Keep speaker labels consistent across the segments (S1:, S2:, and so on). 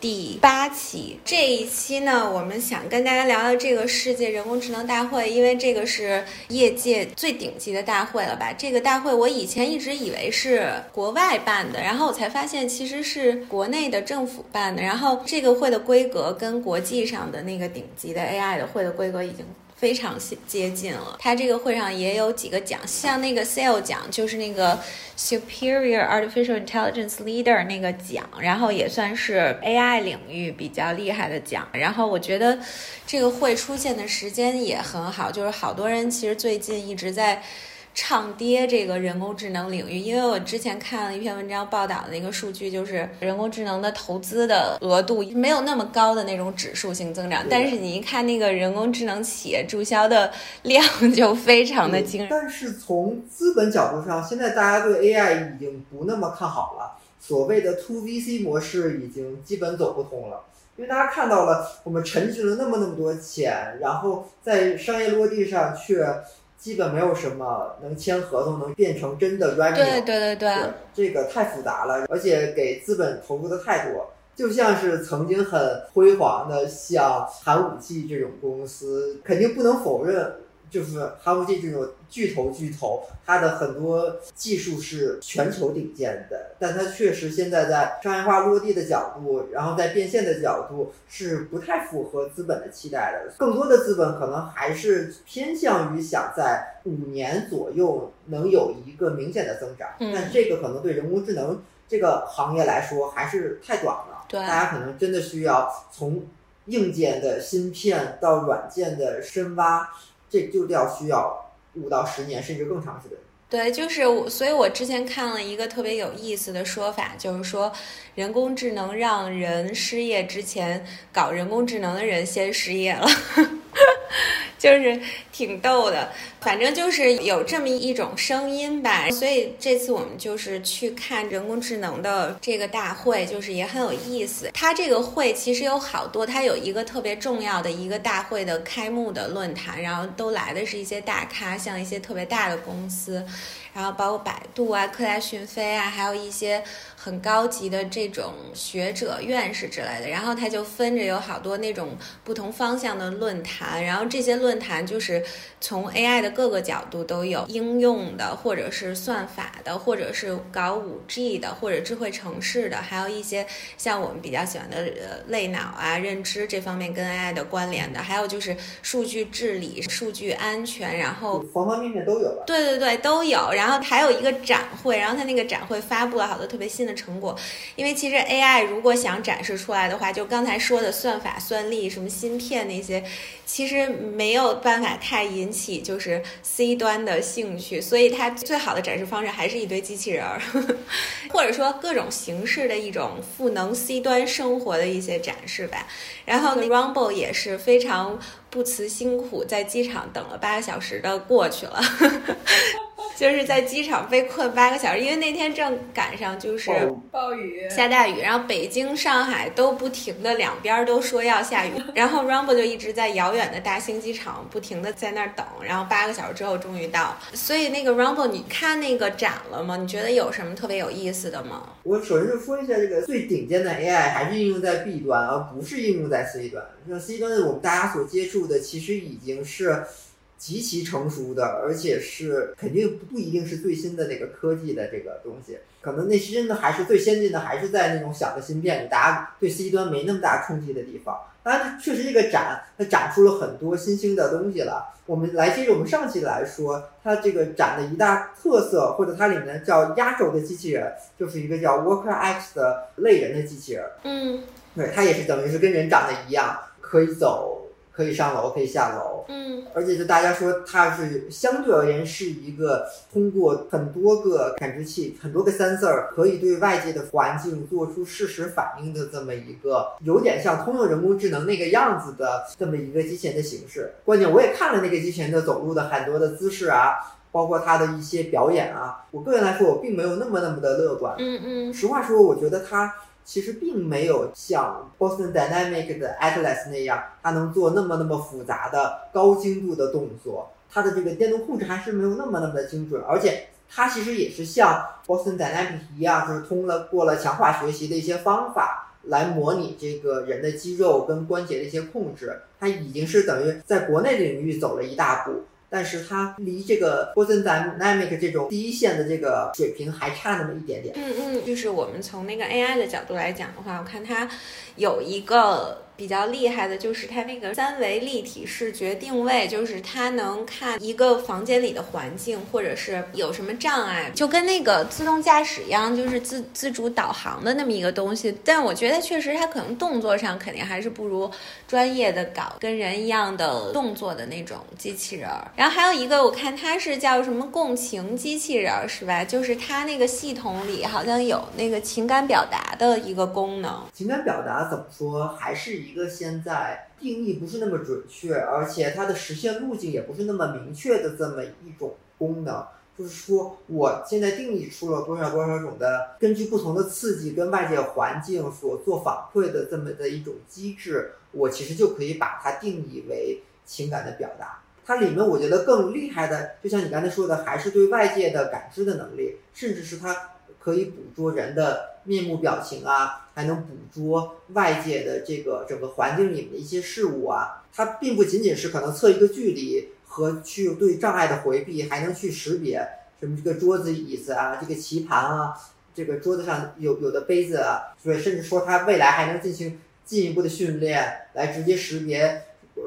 S1: 第八期。这一期呢，我们想跟大家聊聊这个世界人工智能大会，因为这个是业界最顶级的大会了吧？这个大会我以前一直以为是国外办的，然后我才发现其实是国内的政府办的。然后这个会的规格跟国际上的那个顶级的 AI 的会的规格已经。非常接近了。它这个会上也有几个奖，像那个 Sale 奖，就是那个 Superior Artificial Intelligence Leader 那个奖，然后也算是 AI 领域比较厉害的奖。然后我觉得这个会出现的时间也很好，就是好多人其实最近一直在。唱跌这个人工智能领域，因为我之前看了一篇文章报道的一个数据，就是人工智能的投资的额度没有那么高的那种指数性增长，但是你一看那个人工智能企业注销的 量就非常的惊人。
S2: 但是从资本角度上，现在大家对 AI 已经不那么看好了，所谓的 To VC 模式已经基本走不通了，因为大家看到了我们沉积了那么那么多钱，然后在商业落地上却。基本没有什么能签合同能变成真的 revenue。
S1: 对对对对，
S2: 这个太复杂了，而且给资本投入的太多，就像是曾经很辉煌的像寒武纪这种公司，肯定不能否认。就是哈弗这种巨头巨头，它的很多技术是全球顶尖的，但它确实现在在商业化落地的角度，然后在变现的角度是不太符合资本的期待的。更多的资本可能还是偏向于想在五年左右能有一个明显的增长，但这个可能对人工智能这个行业来说还是太短了。
S1: 对，
S2: 大家可能真的需要从硬件的芯片到软件的深挖。这就要需要五到十年，甚至更长时间。
S1: 对，就是我，所以我之前看了一个特别有意思的说法，就是说人工智能让人失业之前，搞人工智能的人先失业了。就是挺逗的，反正就是有这么一种声音吧。所以这次我们就是去看人工智能的这个大会，就是也很有意思。它这个会其实有好多，它有一个特别重要的一个大会的开幕的论坛，然后都来的是一些大咖，像一些特别大的公司。然后包括百度啊、科大讯飞啊，还有一些很高级的这种学者、院士之类的。然后它就分着有好多那种不同方向的论坛，然后这些论坛就是从 AI 的各个角度都有应用的，或者是算法的，或者是搞五 G 的，或者智慧城市的，还有一些像我们比较喜欢的呃类脑啊、认知这方面跟 AI 的关联的，还有就是数据治理、数据安全，然后
S2: 方方面面都有了。
S1: 对对对，都有。然后还有一个展会，然后他那个展会发布了好多特别新的成果。因为其实 AI 如果想展示出来的话，就刚才说的算法、算力、什么芯片那些，其实没有办法太引起就是 C 端的兴趣。所以它最好的展示方式还是一堆机器人儿，或者说各种形式的一种赋能 C 端生活的一些展示吧。然后 Rumble 也是非常不辞辛苦，在机场等了八个小时的过去了。就是在机场被困八个小时，因为那天正赶上就是
S3: 暴雨
S1: 下大雨，然后北京、上海都不停的两边都说要下雨，然后 Rumble 就一直在遥远的大兴机场不停的在那儿等，然后八个小时之后终于到。所以那个 Rumble 你看那个展了吗？你觉得有什么特别有意思的吗？
S2: 我首先就说一下这个最顶尖的 AI 还是应用在 B 端，而不是应用在 C 端。像 C 端的我们大家所接触的其实已经是。极其成熟的，而且是肯定不一定是最新的那个科技的这个东西，可能那些真的还是最先进的，还是在那种小的芯片里，大家对 C 端没那么大冲击的地方。当然，确实这个展它展出了很多新兴的东西了。我们来接着我们上期来说，它这个展的一大特色，或者它里面叫压轴的机器人，就是一个叫 Worker X 的类人的机器人。
S1: 嗯，
S2: 对，它也是等于是跟人长得一样，可以走。可以上楼，可以下楼，
S1: 嗯，
S2: 而且就大家说它是相对而言是一个通过很多个感知器、很多个 sensor 可以对外界的环境做出事实反应的这么一个，有点像通用人工智能那个样子的这么一个机器人的形式。关键我也看了那个机器人的走路的很多的姿势啊，包括它的一些表演啊，我个人来说我并没有那么那么的乐观。
S1: 嗯嗯，
S2: 实话说，我觉得它。其实并没有像 Boston Dynamic 的 Atlas 那样，它能做那么那么复杂的高精度的动作。它的这个电动控制还是没有那么那么的精准，而且它其实也是像 Boston d y n a m i c 一样，就是通了过了强化学习的一些方法来模拟这个人的肌肉跟关节的一些控制。它已经是等于在国内领域走了一大步。但是它离这个 boson dynamic 这种第一线的这个水平还差那么一点点。
S1: 嗯嗯，就是我们从那个 AI 的角度来讲的话，我看它有一个。比较厉害的就是它那个三维立体视觉定位，就是它能看一个房间里的环境，或者是有什么障碍，就跟那个自动驾驶一样，就是自自主导航的那么一个东西。但我觉得确实它可能动作上肯定还是不如专业的搞跟人一样的动作的那种机器人。然后还有一个，我看它是叫什么共情机器人，是吧？就是它那个系统里好像有那个情感表达的一个功能。
S2: 情感表达怎么说？还是一。一个现在定义不是那么准确，而且它的实现路径也不是那么明确的这么一种功能，就是说我现在定义出了多少多少种的，根据不同的刺激跟外界环境所做反馈的这么的一种机制，我其实就可以把它定义为情感的表达。它里面我觉得更厉害的，就像你刚才说的，还是对外界的感知的能力，甚至是它。可以捕捉人的面目表情啊，还能捕捉外界的这个整个环境里面的一些事物啊。它并不仅仅是可能测一个距离和去对障碍的回避，还能去识别什么这个桌子、椅子啊，这个棋盘啊，这个桌子上有有的杯子啊，对，甚至说它未来还能进行进一步的训练，来直接识别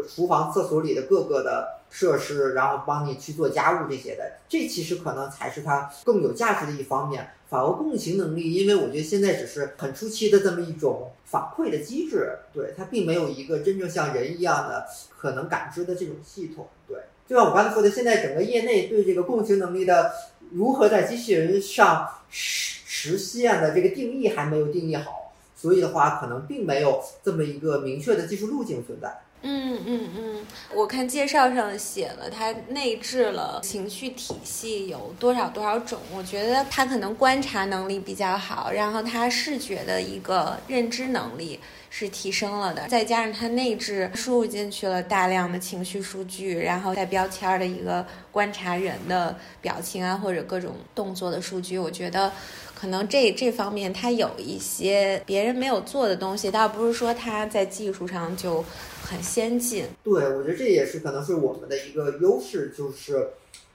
S2: 厨房、厕所里的各个的。设施，然后帮你去做家务这些的，这其实可能才是它更有价值的一方面。反而共情能力，因为我觉得现在只是很初期的这么一种反馈的机制，对它并没有一个真正像人一样的可能感知的这种系统。对，就像我刚才说的，现在整个业内对这个共情能力的如何在机器人上实实现的这个定义还没有定义好，所以的话，可能并没有这么一个明确的技术路径存在。
S1: 嗯嗯嗯，我看介绍上写了，他内置了情绪体系有多少多少种。我觉得他可能观察能力比较好，然后他视觉的一个认知能力是提升了的，再加上它内置输入进去了大量的情绪数据，然后带标签的一个观察人的表情啊或者各种动作的数据，我觉得。可能这这方面它有一些别人没有做的东西，倒不是说它在技术上就很先进。
S2: 对，我觉得这也是可能是我们的一个优势，就是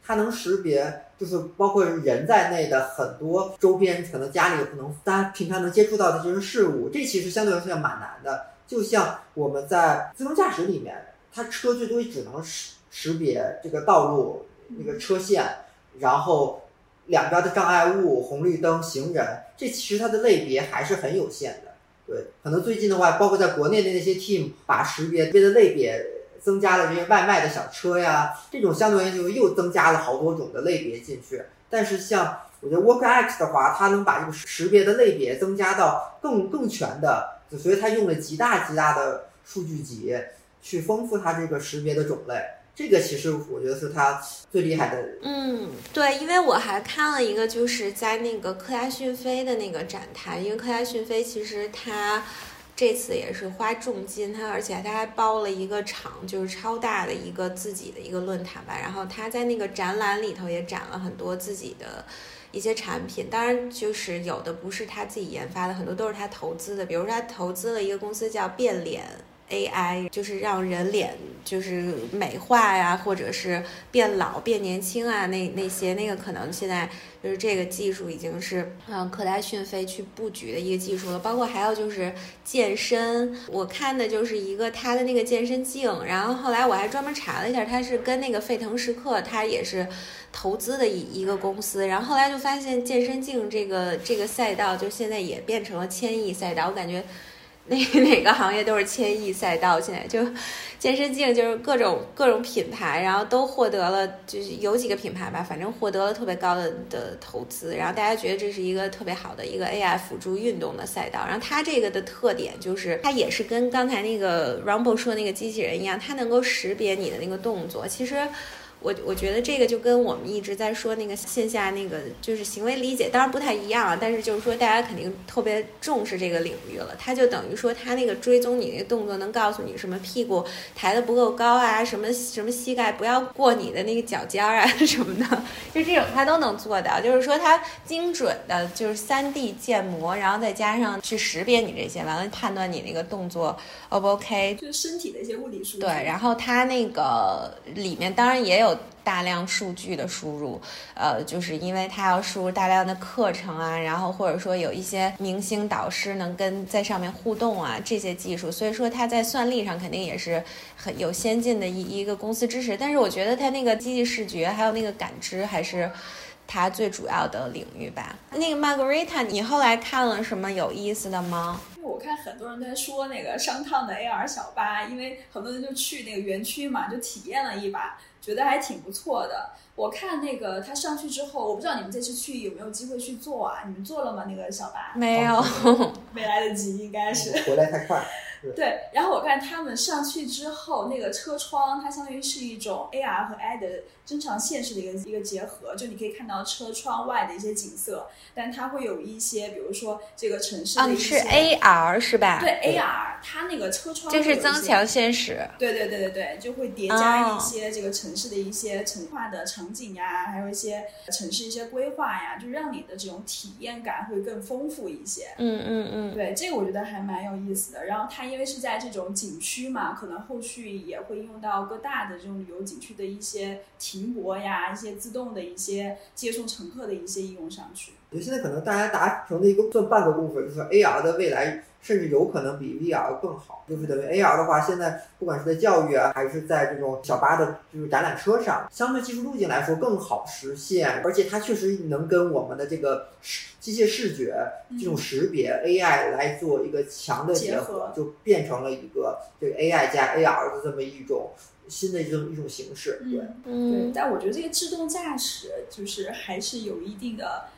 S2: 它能识别，就是包括人在内的很多周边，可能家里可能大家平常能接触到的这些事物，这其实相对来说蛮难的。就像我们在自动驾驶里面，它车最多只能识识别这个道路那个车线，然后。两边的障碍物、红绿灯、行人，这其实它的类别还是很有限的。对，可能最近的话，包括在国内的那些 team，把识别别的类别增加了这些外卖的小车呀，这种相对于就又增加了好多种的类别进去。但是像我觉得 WorkX 的话，它能把这个识别的类别增加到更更全的，所以它用了极大极大的数据集去丰富它这个识别的种类。这个其实我觉得是它最厉害的。
S1: 嗯，对，因为我还看了一个，就是在那个科大讯飞的那个展台，因为科大讯飞其实它这次也是花重金，他而且他还包了一个场，就是超大的一个自己的一个论坛吧。然后他在那个展览里头也展了很多自己的一些产品，当然就是有的不是他自己研发的，很多都是他投资的，比如说他投资了一个公司叫变脸。AI 就是让人脸就是美化呀，或者是变老变年轻啊，那那些那个可能现在就是这个技术已经是嗯科大讯飞去布局的一个技术了。包括还有就是健身，我看的就是一个他的那个健身镜，然后后来我还专门查了一下，它是跟那个沸腾时刻它也是投资的一一个公司，然后后来就发现健身镜这个这个赛道就现在也变成了千亿赛道，我感觉。那 哪个行业都是千亿赛道，现在就健身镜就是各种各种品牌，然后都获得了，就是有几个品牌吧，反正获得了特别高的的投资，然后大家觉得这是一个特别好的一个 AI 辅助运动的赛道。然后它这个的特点就是，它也是跟刚才那个 Rumble 说那个机器人一样，它能够识别你的那个动作。其实我我觉得这个就跟我们一直在说那个线下那个就是行为理解，当然不太一样啊。但是就是说，大家肯定特别重视这个领域了。它就等于说，它那个追踪你那个动作，能告诉你什么屁股抬得不够高啊，什么什么膝盖不要过你的那个脚尖儿啊 什么的，就这种它都能做到。就是说，它精准的，就是三 D 建模，然后再加上去识别你这些，完了判断你那个动作 O 不 OK，
S3: 就是身体的一些物理数据。
S1: 对，然后它那个里面当然也有。大量数据的输入，呃，就是因为它要输入大量的课程啊，然后或者说有一些明星导师能跟在上面互动啊，这些技术，所以说它在算力上肯定也是很有先进的一一个公司支持。但是我觉得它那个机器视觉还有那个感知还是它最主要的领域吧。那个 Margarita，你后来看了什么有意思的吗？
S3: 因为我看很多人在说那个商汤的 AR 小巴，因为很多人就去那个园区嘛，就体验了一把。觉得还挺不错的。我看那个他上去之后，我不知道你们这次去有没有机会去做啊？你们做了吗？那个小白
S1: 没有，
S3: 没来得及，应该是
S2: 回来太快。
S3: 对，然后我看他们上去之后，那个车窗它相当于是一种 AR 和 I 的增强现实的一个一个结合，就你可以看到车窗外的一些景色，但它会有一些，比如说这个城市的一
S1: 些。是 AR 是吧？
S3: 对 AR，它那个车窗
S1: 就是增强现实。
S3: 对对对对对，就会叠加一些这个城市的一些城化的场景呀，还有一些城市一些规划呀，就让你的这种体验感会更丰富一些。
S1: 嗯嗯嗯。
S3: 对，这个我觉得还蛮有意思的。然后它。因为是在这种景区嘛，可能后续也会用到各大的这种旅游景区的一些停泊呀、一些自动的一些接送乘客的一些应用上去。
S2: 对，现在可能大家达成的一个算半个部分，就是 AR 的未来。甚至有可能比 VR 更好，就是等于 AR 的话，现在不管是在教育啊，还是在这种小巴的，就是展览车上，相对技术路径来说更好实现，而且它确实能跟我们的这个视机械视觉这种识别 AI 来做一个强的结合，就变成了一个这个 AI 加 AR 的这么一种新的一种一种形式。对，
S3: 对，但我觉得这个自动驾驶就是还是有一定的。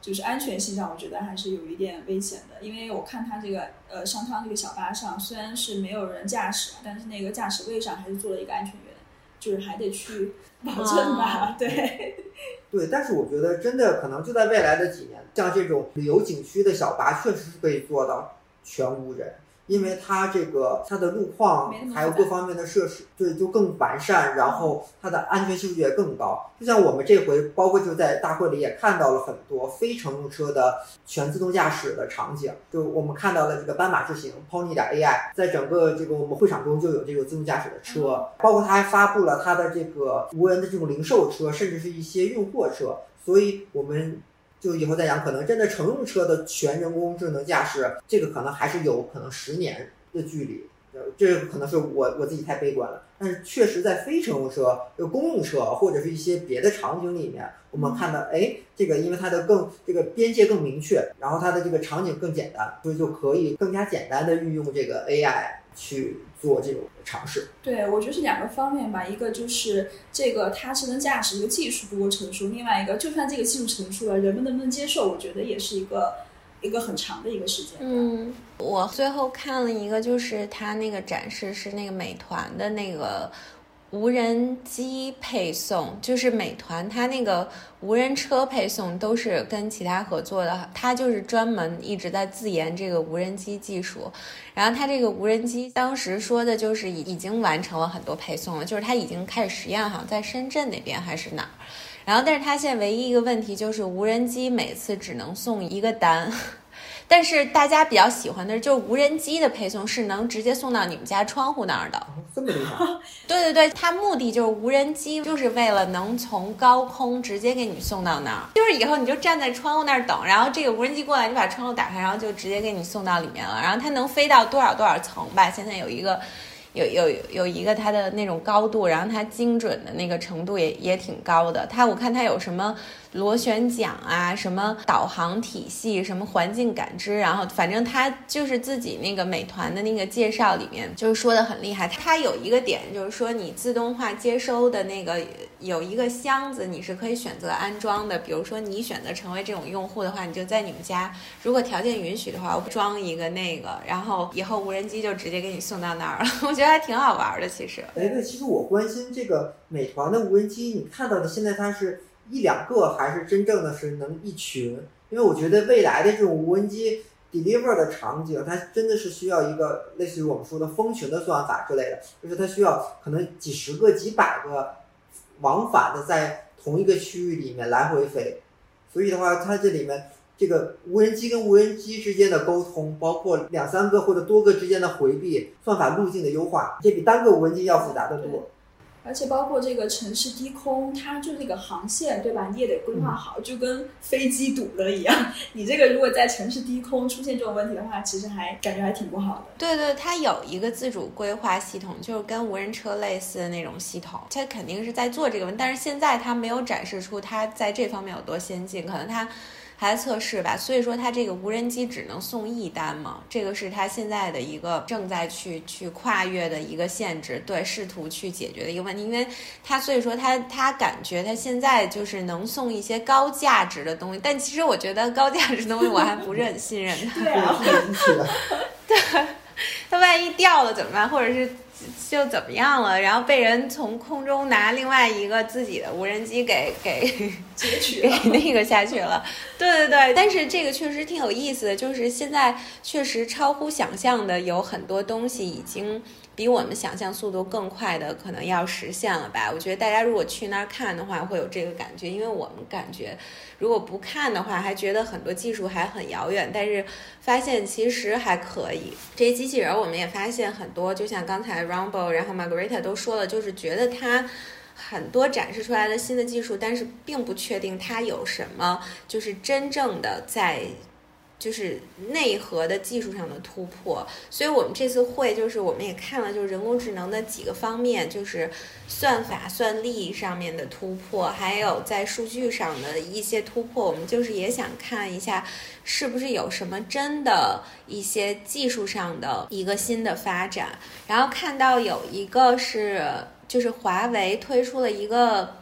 S3: 就是安全性上，我觉得还是有一点危险的，因为我看它这个呃上汤这个小巴上，虽然是没有人驾驶，但是那个驾驶位上还是坐了一个安全员，就是还得去 保证吧，对。
S2: 对，但是我觉得真的可能就在未来的几年，像这种旅游景区的小巴，确实是可以做到全无人。因为它这个它的路况还有各方面的设施，对，就更完善，然后它的安全系数也更高。就像我们这回，包括就在大会里也看到了很多非乘用车的全自动驾驶的场景。就我们看到的这个斑马智行 Pony 点 AI，在整个这个我们会场中就有这个自动驾驶的车，包括它还发布了它的这个无人的这种零售车，甚至是一些运货车。所以我们。就以后再讲，可能真的乘用车的全人工智能驾驶，这个可能还是有可能十年的距离。这可能是我我自己太悲观了。但是确实在非乘用车、就公用车或者是一些别的场景里面，我们看到，哎，这个因为它的更这个边界更明确，然后它的这个场景更简单，所以就可以更加简单的运用这个 AI。去做这种尝试，
S3: 对我觉得是两个方面吧，一个就是这个它智能驾驶这个技术不够成熟，另外一个就算这个技术成熟了，人们能不能接受，我觉得也是一个 一个很长的一个时间。
S1: 嗯，我最后看了一个，就是他那个展示是那个美团的那个。无人机配送就是美团，它那个无人车配送都是跟其他合作的，它就是专门一直在自研这个无人机技术。然后它这个无人机当时说的就是已经完成了很多配送了，就是它已经开始实验，好像在深圳那边还是哪儿。然后，但是它现在唯一一个问题就是无人机每次只能送一个单。但是大家比较喜欢的就是无人机的配送是能直接送到你们家窗户那儿的，
S2: 这么厉害？
S1: 对对对，它目的就是无人机就是为了能从高空直接给你送到那儿，就是以后你就站在窗户那儿等，然后这个无人机过来你把窗户打开，然后就直接给你送到里面了。然后它能飞到多少多少层吧？现在有一个。有有有一个它的那种高度，然后它精准的那个程度也也挺高的。它我看它有什么螺旋桨啊，什么导航体系，什么环境感知，然后反正它就是自己那个美团的那个介绍里面就是说的很厉害。它有一个点就是说你自动化接收的那个有一个箱子，你是可以选择安装的。比如说你选择成为这种用户的话，你就在你们家，如果条件允许的话，我装一个那个，然后以后无人机就直接给你送到那儿了。我觉得还挺好玩的，其实。
S2: 哎，对，其实我关心这个美团的无人机，你看到的现在它是一两个，还是真正的是能一群？因为我觉得未来的这种无人机 deliver 的场景，它真的是需要一个类似于我们说的蜂群的算法之类的，就是它需要可能几十个、几百个往返的在同一个区域里面来回飞。所以的话，它这里面这个无人机跟无人机之间的沟通，包括两三个或者多个之间的回避、算法路径的优化，这比单个无人机要复杂的多。
S3: 而且包括这个城市低空，它就这个航线，对吧？你也得规划好，就跟飞机堵了一样。你这个如果在城市低空出现这种问题的话，其实还感觉还挺不好的。
S1: 对对，它有一个自主规划系统，就是跟无人车类似的那种系统，它肯定是在做这个问题。但是现在它没有展示出它在这方面有多先进，可能它。还在测试吧，所以说它这个无人机只能送一单嘛，这个是它现在的一个正在去去跨越的一个限制，对，试图去解决的一个问题，因为它所以说它它感觉它现在就是能送一些高价值的东西，但其实我觉得高价值的东西我还不是很 信任它，
S3: 对啊，
S1: 对，它万一掉了怎么办，或者是？就怎么样了？然后被人从空中拿另外一个自己的无人机给 给
S3: 截取，
S1: 给那个下去了。对对对，但是这个确实挺有意思的，就是现在确实超乎想象的有很多东西已经。比我们想象速度更快的可能要实现了吧？我觉得大家如果去那儿看的话，会有这个感觉，因为我们感觉如果不看的话，还觉得很多技术还很遥远，但是发现其实还可以。这些机器人，我们也发现很多，就像刚才 Rumble，然后 Margarita 都说了，就是觉得它很多展示出来的新的技术，但是并不确定它有什么，就是真正的在。就是内核的技术上的突破，所以我们这次会就是我们也看了，就是人工智能的几个方面，就是算法算力上面的突破，还有在数据上的一些突破。我们就是也想看一下，是不是有什么真的一些技术上的一个新的发展。然后看到有一个是，就是华为推出了一个。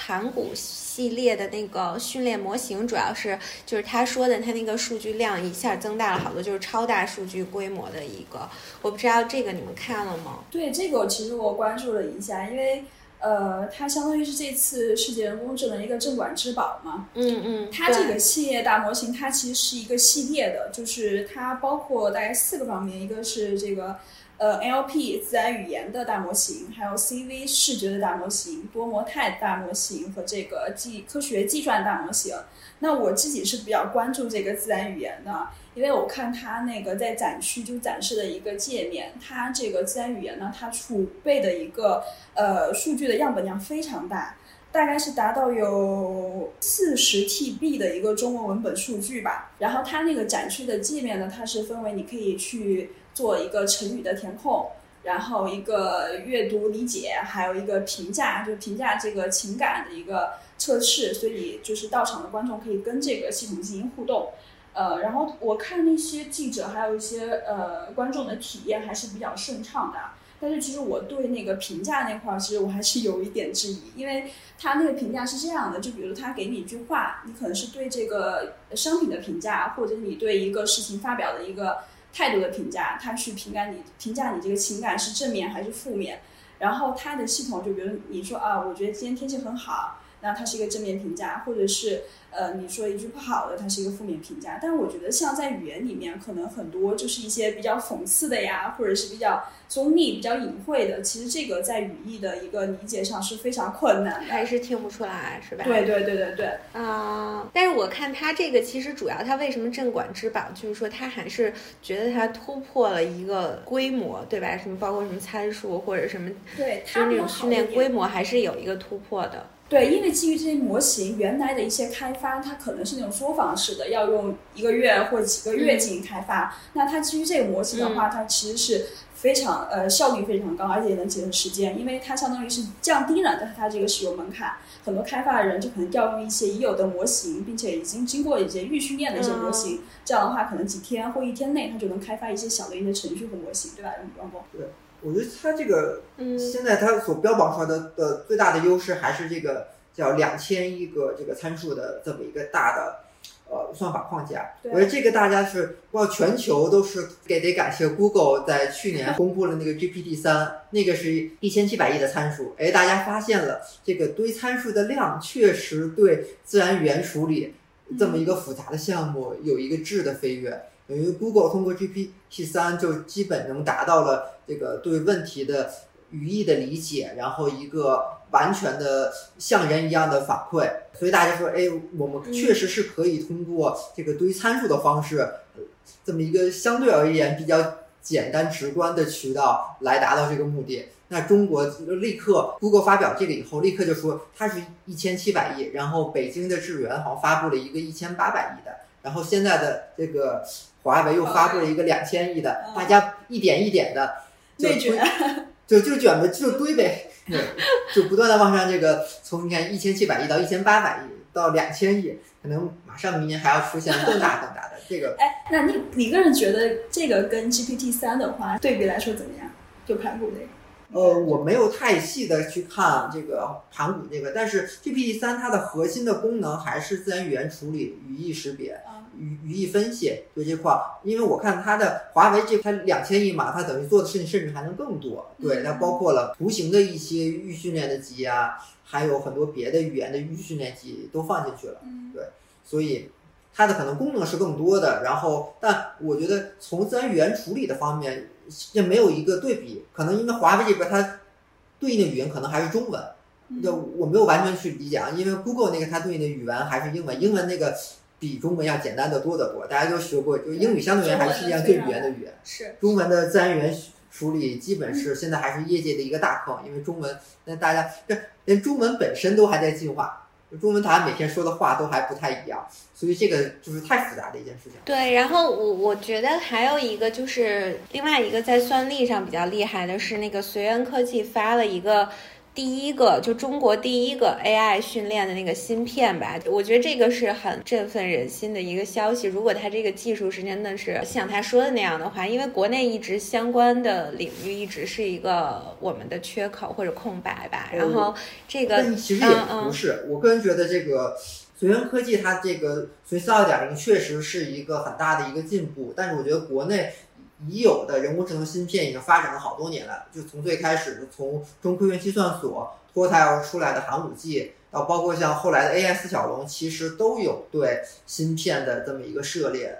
S1: 盘古系列的那个训练模型，主要是就是他说的，他那个数据量一下增大了好多，就是超大数据规模的一个。我不知道这个你们看了吗？
S3: 对，这个其实我关注了一下，因为呃，它相当于是这次世界人工智能一个镇馆之宝嘛。
S1: 嗯嗯。
S3: 它这个系列大模型，它其实是一个系列的，就是它包括大概四个方面，一个是这个。呃，L P 自然语言的大模型，还有 CV 视觉的大模型，多模态大模型和这个计科学计算大模型。那我自己是比较关注这个自然语言的，因为我看它那个在展区就展示的一个界面，它这个自然语言呢，它储备的一个呃数据的样本量非常大，大概是达到有四十 TB 的一个中文文本数据吧。然后它那个展区的界面呢，它是分为你可以去。做一个成语的填空，然后一个阅读理解，还有一个评价，就评价这个情感的一个测试。所以就是到场的观众可以跟这个系统进行互动。呃，然后我看那些记者还有一些呃观众的体验还是比较顺畅的。但是其实我对那个评价那块儿，其实我还是有一点质疑，因为他那个评价是这样的，就比如他给你一句话，你可能是对这个商品的评价，或者你对一个事情发表的一个。态度的评价，他去评价你，评价你这个情感是正面还是负面。然后他的系统就比如你说啊，我觉得今天天气很好，那它是一个正面评价，或者是。呃，你说一句不好的，它是一个负面评价。但是我觉得，像在语言里面，可能很多就是一些比较讽刺的呀，或者是比较中立、比较隐晦的。其实这个在语义的一个理解上是非常困难的，
S1: 还是听不出来，是吧？
S3: 对对对对对。
S1: 啊，但是我看它这个，其实主要它为什么镇馆之宝，就是说它还是觉得它突破了一个规模，对吧？什么包括什么参数或者什么，
S3: 对，
S1: 就是那种训练规模还是有一个突破的。
S3: 对，因为基于这些模型，原来的一些开发，它可能是那种作坊式的，要用一个月或者几个月进行开发。那它基于这个模型的话，它其实是非常呃效率非常高，而且也能节省时间，因为它相当于是降低了它这个使用门槛。很多开发的人就可能调用一些已有的模型，并且已经经过一些预训练的一些模型，这样的话可能几天或一天内，它就能开发一些小的一些程序和模型，对吧？王
S2: 对。我觉得它这个
S1: 嗯
S2: 现在它所标榜出来的的最大的优势还是这个叫两千亿个这个参数的这么一个大的呃算法框架。我觉得这个大家是包括全球都是给得感谢 Google 在去年 公布了那个 GPT 三，那个是一千七百亿的参数，哎，大家发现了这个堆参数的量确实对自然语言处理这么一个复杂的项目有一个质的飞跃。等于 Google 通过 GPT 三就基本能达到了这个对问题的语义的理解，然后一个完全的像人一样的反馈。所以大家说，哎，我们确实是可以通过这个堆参数的方式，这么一个相对而言比较简单直观的渠道来达到这个目的。那中国立刻，Google 发表这个以后，立刻就说它是一千七百亿，然后北京的智源好像发布了一个一千八百亿的，然后现在的这个华为又发布了一个两千亿的，
S3: 嗯
S2: 大家一点一点的就 就就卷呗，就堆呗，对，就不断的往上这个从你看一千七百亿到一千八百亿到两千亿，可能马上明年还要出现更大更大的这个。
S3: 哎，那你你个人觉得这个跟 GPT 三的话对比来说怎么样？就盘古那个？
S2: 呃，我没有太细的去看这个盘古这个，但是 GPT 三它的核心的功能还是自然语言处理、语义识别、
S3: 啊，
S2: 语语义分析就这块儿。因为我看它的华为这它两千亿嘛，它等于做的事情甚至还能更多。对，它包括了图形的一些预训练的集啊，还有很多别的语言的预训练集都放进去了。
S3: 对
S2: 所以它的可能功能是更多的。然后，但我觉得从自然语言处理的方面，这没有一个对比。可能因为华为这边它对应的语言可能还是中文，就我没有完全去理解啊。因为 Google 那个它对应的语言还是英文，英文那个比中文要简单的多得多。大家都学过，就英语相对而言还是世界上最语言的语言。
S3: 是
S2: 中文的自然语言处理基本是现在还是业界的一个大坑，因为中文，那大家这连中文本身都还在进化，中文台每天说的话都还不太一样，所以这个就是太复杂的一件事情。
S1: 对，然后我我觉得还有一个就是另外一个在算力上比较厉害的是那个随缘科技发了一个。第一个就中国第一个 AI 训练的那个芯片吧，我觉得这个是很振奋人心的一个消息。如果它这个技术是真的是像他说的那样的话，因为国内一直相关的领域一直是一个我们的缺口或者空白吧。然后这个
S2: 但其实也不是，我个人觉得这个随缘科技它这个随四二点零确实是一个很大的一个进步，但是我觉得国内。已有的人工智能芯片已经发展了好多年了，就从最开始从中科院计算所脱胎而出来的寒武纪，到包括像后来的 AI 四小龙，其实都有对芯片的这么一个涉猎，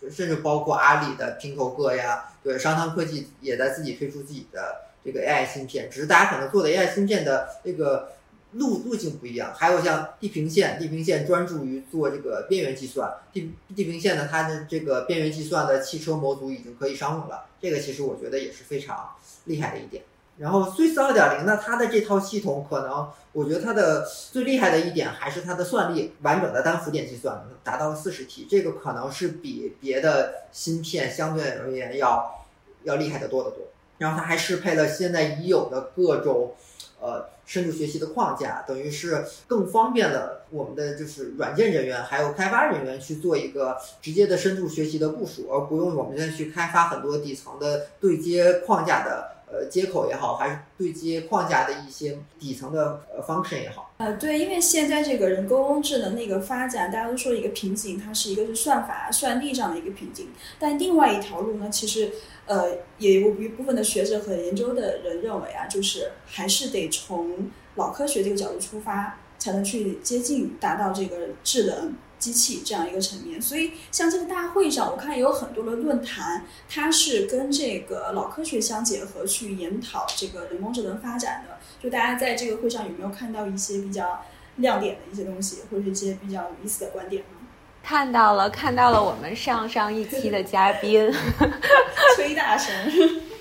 S2: 就甚至包括阿里的平头哥呀，对商汤科技也在自己推出自己的这个 AI 芯片，只是大家可能做的 AI 芯片的这个。路路径不一样，还有像地平线，地平线专注于做这个边缘计算，地地平线呢，它的这个边缘计算的汽车模组已经可以商用了，这个其实我觉得也是非常厉害的一点。然后 Swiss 二点零呢，它的这套系统可能，我觉得它的最厉害的一点还是它的算力，完整的单浮点计算达到了四十 T，这个可能是比别的芯片相对而言要要厉害的多得多。然后它还适配了现在已有的各种呃。深度学习的框架，等于是更方便了我们的就是软件人员还有开发人员去做一个直接的深度学习的部署，而不用我们再去开发很多底层的对接框架的呃接口也好，还是对接框架的一些底层的呃 function 也好。
S3: 呃，对，因为现在这个人工智能那个发展，大家都说一个瓶颈，它是一个是算法、算力上的一个瓶颈，但另外一条路呢，其实。呃，也有一部分的学者和研究的人认为啊，就是还是得从脑科学这个角度出发，才能去接近达到这个智能机器这样一个层面。所以，像这个大会上，我看有很多的论坛，它是跟这个脑科学相结合去研讨这个人工智能发展的。就大家在这个会上有没有看到一些比较亮点的一些东西，或者一些比较有意思的观点呢？
S1: 看到了，看到了我们上上一期的嘉宾
S3: 崔大神，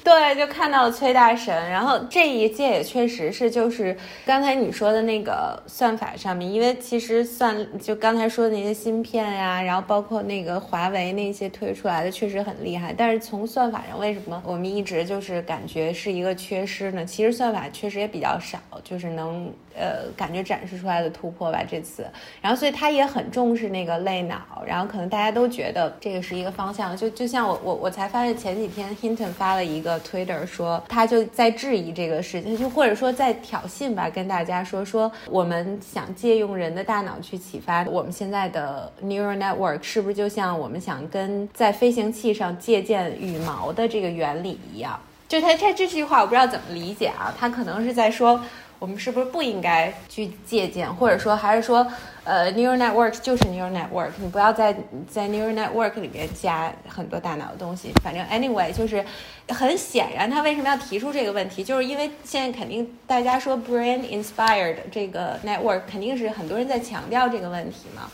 S1: 对，就看到崔大神。然后这一届也确实是，就是刚才你说的那个算法上面，因为其实算就刚才说的那些芯片呀，然后包括那个华为那些推出来的确实很厉害。但是从算法上，为什么我们一直就是感觉是一个缺失呢？其实算法确实也比较少，就是能呃感觉展示出来的突破吧这次。然后所以他也很重视那个类脑，然后可能大家都觉得这个是一个方向。就就像我我我才发现前几天 Hinton 发了一个 Twitter 说他就在质疑这个事情，就或者说在挑衅吧，跟大家说说我们想借用人的大脑去启发我们现在的 neural network，是不是就像我们想跟在飞行器上借鉴羽毛的这个原理一样？就他他这句话我不知道怎么理解啊，他可能是在说我们是不是不应该去借鉴，或者说还是说，呃，neural network 就是 neural network，你不要在在 neural network 里面加很多大脑的东西。反正 anyway 就是很显然，他为什么要提出这个问题，就是因为现在肯定大家说 brain inspired 这个 network 肯定是很多人在强调这个问题嘛。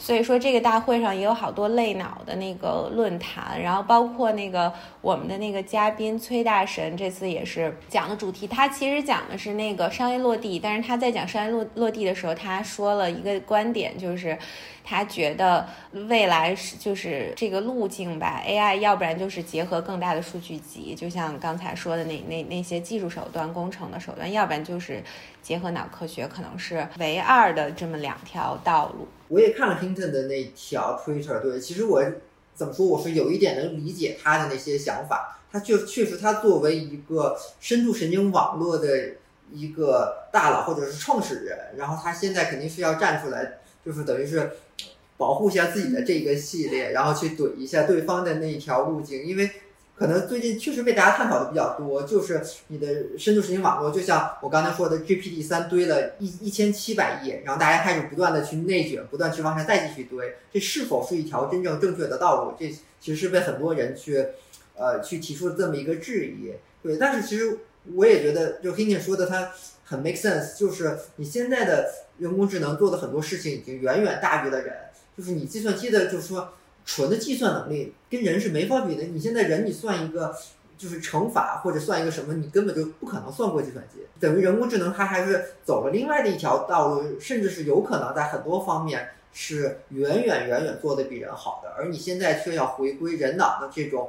S1: 所以说，这个大会上也有好多类脑的那个论坛，然后包括那个我们的那个嘉宾崔大神，这次也是讲的主题。他其实讲的是那个商业落地，但是他在讲商业落落地的时候，他说了一个观点，就是他觉得未来是就是这个路径吧，AI 要不然就是结合更大的数据集，就像刚才说的那那那些技术手段、工程的手段，要不然就是结合脑科学，可能是唯二的这么两条道路。
S2: 我也看了 Hinton 的那条 Twitter，对，其实我怎么说，我是有一点能理解他的那些想法。他确确实，他作为一个深度神经网络的一个大佬或者是创始人，然后他现在肯定是要站出来，就是等于是保护一下自己的这个系列，然后去怼一下对方的那一条路径，因为。可能最近确实被大家探讨的比较多，就是你的深度神经网络，就像我刚才说的，GPT 三堆了一一千七百亿，然后大家开始不断的去内卷，不断去往上再继续堆，这是否是一条真正正确的道路？这其实是被很多人去，呃，去提出了这么一个质疑。对，但是其实我也觉得，就 Hinton 说的他很 make sense，就是你现在的人工智能做的很多事情已经远远大于了人，就是你计算机的，就是说。纯的计算能力跟人是没法比的。你现在人你算一个就是乘法或者算一个什么，你根本就不可能算过计算机。等于人工智能它还是走了另外的一条道路，甚至是有可能在很多方面是远远远远做的比人好的。而你现在却要回归人脑的这种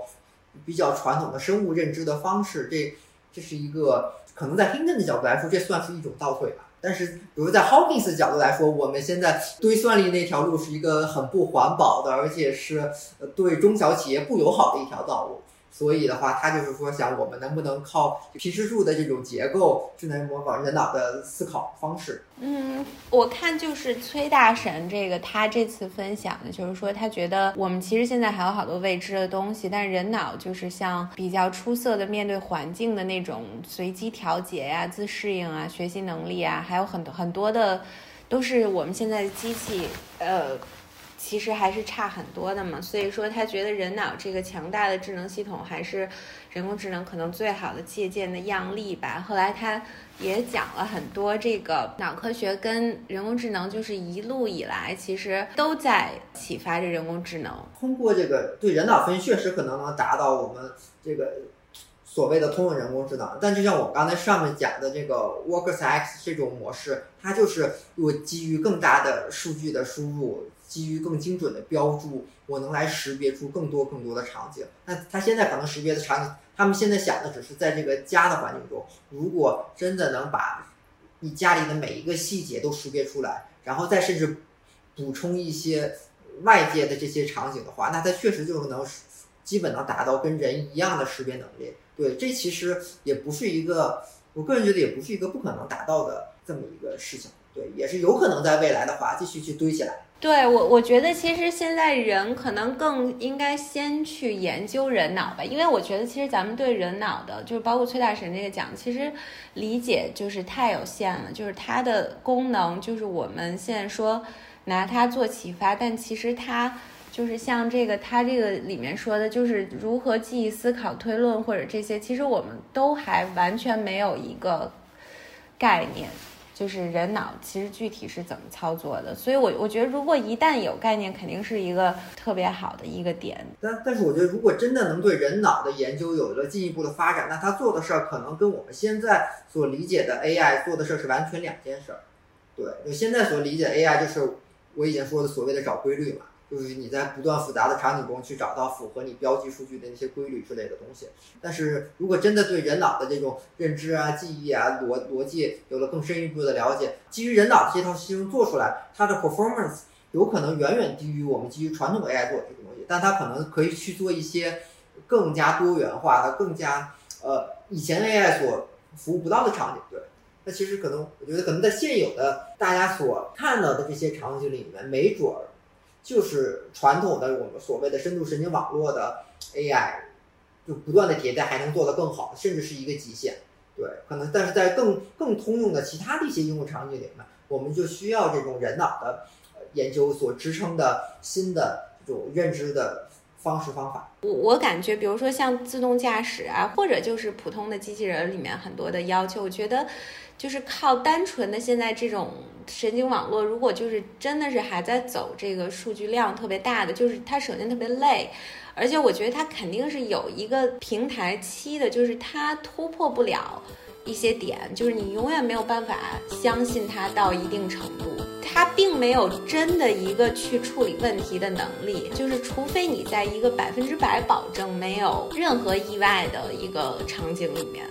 S2: 比较传统的生物认知的方式，这这是一个可能在 Hinton 的角度来说，这算是一种倒退吧。但是，比如在 Hawkins 的角度来说，我们现在堆算力那条路是一个很不环保的，而且是对中小企业不友好的一条道路。所以的话，他就是说，想我们能不能靠皮质树的这种结构，智能模仿人脑的思考方式？
S1: 嗯，我看就是崔大神这个，他这次分享的就是说，他觉得我们其实现在还有好多未知的东西，但人脑就是像比较出色的面对环境的那种随机调节呀、自适应啊、学习能力啊，还有很多很多的，都是我们现在的机器，呃。其实还是差很多的嘛，所以说他觉得人脑这个强大的智能系统还是人工智能可能最好的借鉴的样例吧。后来他也讲了很多这个脑科学跟人工智能，就是一路以来其实都在启发着人工智能。
S2: 通过这个对人脑分析，确实可能能达到我们这个所谓的通用人工智能。但就像我刚才上面讲的这个 Workers X 这种模式，它就是我基于更大的数据的输入。基于更精准的标注，我能来识别出更多更多的场景。那他现在可能识别的场景，他们现在想的只是在这个家的环境中。如果真的能把你家里的每一个细节都识别出来，然后再甚至补充一些外界的这些场景的话，那它确实就能基本能达到跟人一样的识别能力。对，这其实也不是一个，我个人觉得也不是一个不可能达到的这么一个事情。对，也是有可能在未来的话继续去堆起来。
S1: 对我，我觉得其实现在人可能更应该先去研究人脑吧，因为我觉得其实咱们对人脑的，就是包括崔大神这个讲，其实理解就是太有限了，就是它的功能，就是我们现在说拿它做启发，但其实它就是像这个，它这个里面说的，就是如何记忆、思考、推论或者这些，其实我们都还完全没有一个概念。就是人脑其实具体是怎么操作的，所以我我觉得如果一旦有概念，肯定是一个特别好的一个点。
S2: 但但是我觉得如果真的能对人脑的研究有了进一步的发展，那他做的事儿可能跟我们现在所理解的 AI 做的事儿是完全两件事儿。对，就现在所理解 AI 就是我以前说的所谓的找规律嘛，就是你在不断复杂的场景中去找到符合你标记数据的那些规律之类的东西。但是如果真的对人脑的这种认知啊、记忆啊、逻逻辑有了更深一步的了解，基于人脑这套系统做出来，它的 performance 有可能远远低于我们基于传统 AI 做的这个东西，但它可能可以去做一些更加多元化的、更加呃以前 AI 所服务不到的场景。对，那其实可能我觉得可能在现有的大家所看到的这些场景里面，没准儿就是传统的我们所谓的深度神经网络的 AI，就不断的迭代，还能做得更好，甚至是一个极限。对，可能但是在更更通用的其他的一些应用场景里面，我们就需要这种人脑的研究所支撑的新的这种认知的方式方法。
S1: 我我感觉，比如说像自动驾驶啊，或者就是普通的机器人里面很多的要求，我觉得就是靠单纯的现在这种神经网络，如果就是真的是还在走这个数据量特别大的，就是它首先特别累，而且我觉得它肯定是有一个平台期的，就是它突破不了一些点，就是你永远没有办法相信他到一定程度。他并没有真的一个去处理问题的能力，就是除非你在一个百分之百保证没有任何意外的一个场景里面。